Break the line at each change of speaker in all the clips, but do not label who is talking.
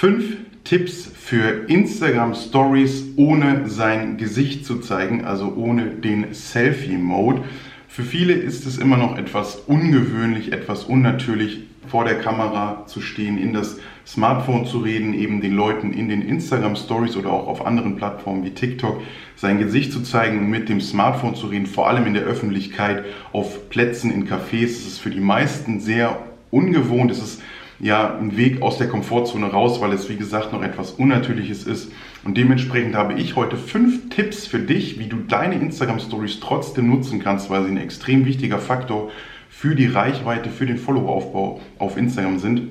Fünf Tipps für Instagram Stories ohne sein Gesicht zu zeigen, also ohne den Selfie-Mode. Für viele ist es immer noch etwas ungewöhnlich, etwas unnatürlich, vor der Kamera zu stehen, in das Smartphone zu reden, eben den Leuten in den Instagram Stories oder auch auf anderen Plattformen wie TikTok sein Gesicht zu zeigen mit dem Smartphone zu reden, vor allem in der Öffentlichkeit, auf Plätzen, in Cafés. Es ist für die meisten sehr ungewohnt. Es ist ja ein Weg aus der Komfortzone raus, weil es wie gesagt noch etwas Unnatürliches ist. Und dementsprechend habe ich heute fünf Tipps für dich, wie du deine Instagram Stories trotzdem nutzen kannst, weil sie ein extrem wichtiger Faktor für die Reichweite, für den Follower-Aufbau auf Instagram sind.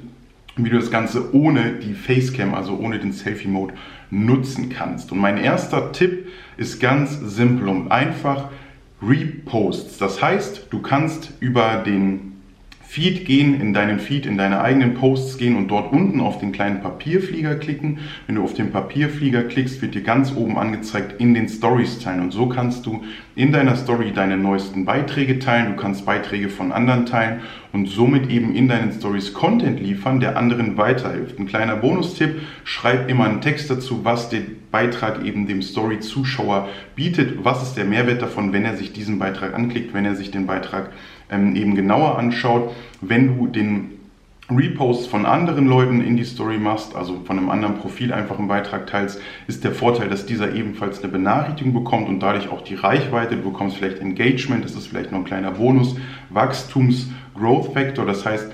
Wie du das Ganze ohne die Facecam, also ohne den Selfie-Mode nutzen kannst. Und mein erster Tipp ist ganz simpel und einfach Reposts. Das heißt, du kannst über den Feed gehen, in deinen Feed, in deine eigenen Posts gehen und dort unten auf den kleinen Papierflieger klicken. Wenn du auf den Papierflieger klickst, wird dir ganz oben angezeigt in den Stories teilen. Und so kannst du in deiner Story deine neuesten Beiträge teilen. Du kannst Beiträge von anderen teilen und somit eben in deinen Stories Content liefern, der anderen weiterhilft. Ein kleiner Bonustipp, schreib immer einen Text dazu, was der Beitrag eben dem Story-Zuschauer bietet. Was ist der Mehrwert davon, wenn er sich diesen Beitrag anklickt, wenn er sich den Beitrag ähm, eben genauer anschaut. Wenn du den Repost von anderen Leuten in die Story machst, also von einem anderen Profil einfach einen Beitrag teilst, ist der Vorteil, dass dieser ebenfalls eine Benachrichtigung bekommt und dadurch auch die Reichweite. Du bekommst vielleicht Engagement, das ist vielleicht noch ein kleiner Bonus, Wachstums, Growth Factor, das heißt,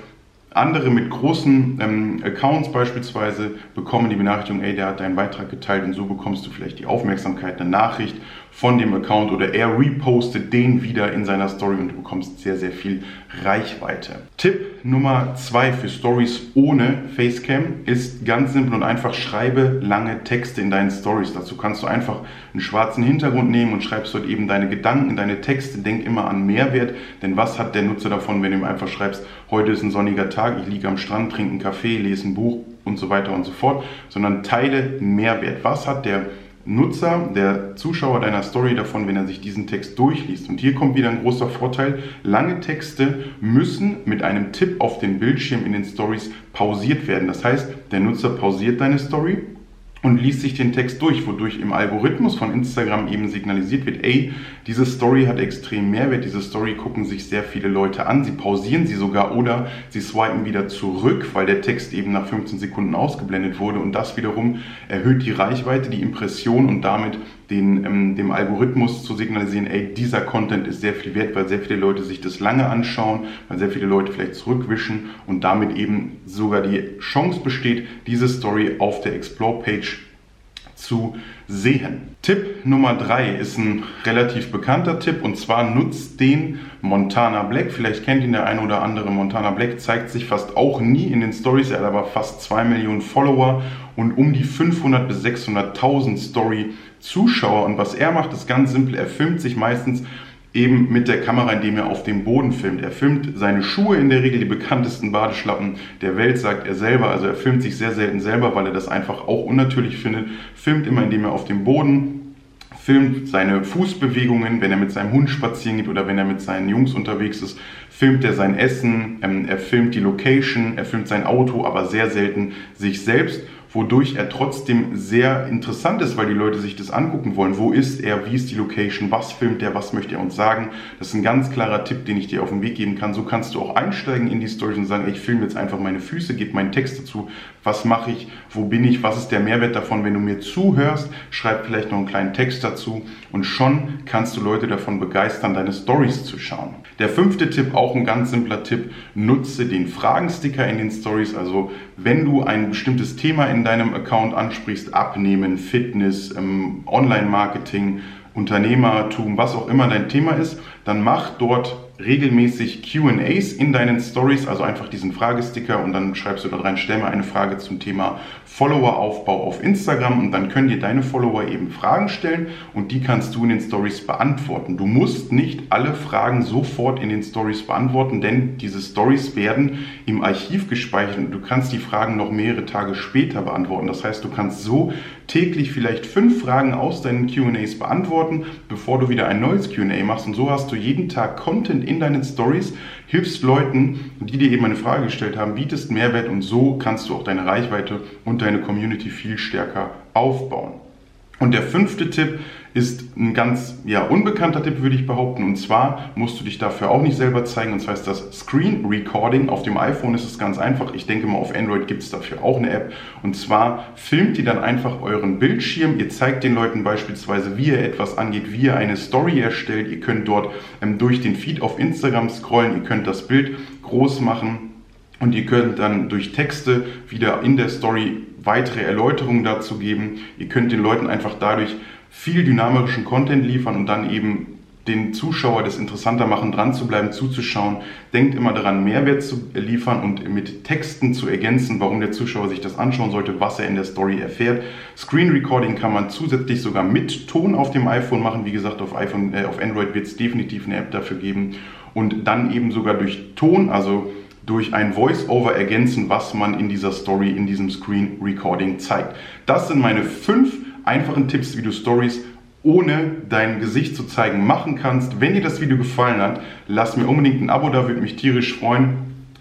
andere mit großen ähm, Accounts beispielsweise bekommen die Benachrichtigung, ey, der hat deinen Beitrag geteilt und so bekommst du vielleicht die Aufmerksamkeit, eine Nachricht von dem Account oder er repostet den wieder in seiner Story und du bekommst sehr, sehr viel Reichweite. Tipp Nummer zwei für Stories ohne Facecam ist ganz simpel und einfach, schreibe lange Texte in deinen Stories. Dazu kannst du einfach einen schwarzen Hintergrund nehmen und schreibst dort eben deine Gedanken, deine Texte. Denk immer an Mehrwert, denn was hat der Nutzer davon, wenn du ihm einfach schreibst, heute ist ein sonniger Tag, ich liege am Strand, trinke einen Kaffee, lese ein Buch und so weiter und so fort, sondern teile Mehrwert. Was hat der Nutzer, der Zuschauer deiner Story davon, wenn er sich diesen Text durchliest. Und hier kommt wieder ein großer Vorteil. Lange Texte müssen mit einem Tipp auf den Bildschirm in den Stories pausiert werden. Das heißt, der Nutzer pausiert deine Story und liest sich den Text durch, wodurch im Algorithmus von Instagram eben signalisiert wird, ey, diese Story hat extrem Mehrwert, diese Story gucken sich sehr viele Leute an, sie pausieren sie sogar oder sie swipen wieder zurück, weil der Text eben nach 15 Sekunden ausgeblendet wurde und das wiederum erhöht die Reichweite, die Impression und damit den, ähm, dem Algorithmus zu signalisieren, ey, dieser Content ist sehr viel wert, weil sehr viele Leute sich das lange anschauen, weil sehr viele Leute vielleicht zurückwischen und damit eben sogar die Chance besteht, diese Story auf der Explore-Page zu sehen. Tipp Nummer drei ist ein relativ bekannter Tipp und zwar nutzt den Montana Black. Vielleicht kennt ihn der eine oder andere. Montana Black zeigt sich fast auch nie in den Stories. Er hat aber fast zwei Millionen Follower und um die 500 bis 600.000 Story Zuschauer. Und was er macht, ist ganz simpel. Er filmt sich meistens eben mit der Kamera, indem er auf dem Boden filmt. Er filmt seine Schuhe in der Regel, die bekanntesten Badeschlappen der Welt, sagt er selber. Also er filmt sich sehr selten selber, weil er das einfach auch unnatürlich findet. Filmt immer, indem er auf dem Boden filmt seine Fußbewegungen, wenn er mit seinem Hund spazieren geht oder wenn er mit seinen Jungs unterwegs ist, filmt er sein Essen, ähm, er filmt die Location, er filmt sein Auto, aber sehr selten sich selbst wodurch er trotzdem sehr interessant ist, weil die Leute sich das angucken wollen. Wo ist er? Wie ist die Location? Was filmt er? Was möchte er uns sagen? Das ist ein ganz klarer Tipp, den ich dir auf den Weg geben kann. So kannst du auch einsteigen in die Story und sagen, ich filme jetzt einfach meine Füße, gebe meinen Text dazu. Was mache ich? Wo bin ich? Was ist der Mehrwert davon? Wenn du mir zuhörst, schreib vielleicht noch einen kleinen Text dazu und schon kannst du Leute davon begeistern, deine Stories zu schauen. Der fünfte Tipp, auch ein ganz simpler Tipp, nutze den Fragensticker in den Stories. Also wenn du ein bestimmtes Thema in deinem Account ansprichst, Abnehmen, Fitness, ähm, Online-Marketing, Unternehmertum, was auch immer dein Thema ist, dann mach dort regelmäßig QAs in deinen Stories, also einfach diesen Fragesticker und dann schreibst du da rein, stell mir eine Frage zum Thema Followeraufbau auf Instagram und dann können dir deine Follower eben Fragen stellen und die kannst du in den Stories beantworten. Du musst nicht alle Fragen sofort in den Stories beantworten, denn diese Stories werden im Archiv gespeichert und du kannst die Fragen noch mehrere Tage später beantworten. Das heißt, du kannst so täglich vielleicht fünf Fragen aus deinen QAs beantworten, bevor du wieder ein neues QA machst und so hast du jeden Tag Content in deinen Stories, hilfst Leuten, die dir eben eine Frage gestellt haben, bietest Mehrwert und so kannst du auch deine Reichweite und deine Community viel stärker aufbauen. Und der fünfte Tipp ist ein ganz ja, unbekannter Tipp, würde ich behaupten. Und zwar musst du dich dafür auch nicht selber zeigen. Und zwar ist das Screen Recording. Auf dem iPhone ist es ganz einfach. Ich denke mal, auf Android gibt es dafür auch eine App. Und zwar filmt ihr dann einfach euren Bildschirm. Ihr zeigt den Leuten beispielsweise, wie ihr etwas angeht, wie ihr eine Story erstellt. Ihr könnt dort ähm, durch den Feed auf Instagram scrollen. Ihr könnt das Bild groß machen. Und ihr könnt dann durch Texte wieder in der Story weitere Erläuterungen dazu geben. Ihr könnt den Leuten einfach dadurch viel dynamischen Content liefern und dann eben den Zuschauer das interessanter machen, dran zu bleiben, zuzuschauen. Denkt immer daran, Mehrwert zu liefern und mit Texten zu ergänzen, warum der Zuschauer sich das anschauen sollte, was er in der Story erfährt. Screen Recording kann man zusätzlich sogar mit Ton auf dem iPhone machen. Wie gesagt, auf, iPhone, äh, auf Android wird es definitiv eine App dafür geben. Und dann eben sogar durch Ton, also durch ein Voice-Over ergänzen, was man in dieser Story, in diesem Screen Recording zeigt. Das sind meine fünf einfachen Tipps, wie du Stories ohne dein Gesicht zu zeigen machen kannst. Wenn dir das Video gefallen hat, lass mir unbedingt ein Abo da, würde mich tierisch freuen.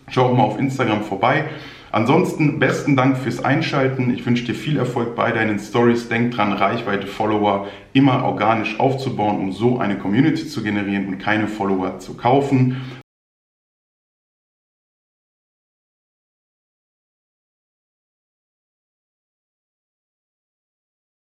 Schau auch mal auf Instagram vorbei. Ansonsten besten Dank fürs Einschalten. Ich wünsche dir viel Erfolg bei deinen Stories. Denk dran, Reichweite, Follower immer organisch aufzubauen, um so eine Community zu generieren und keine Follower zu kaufen.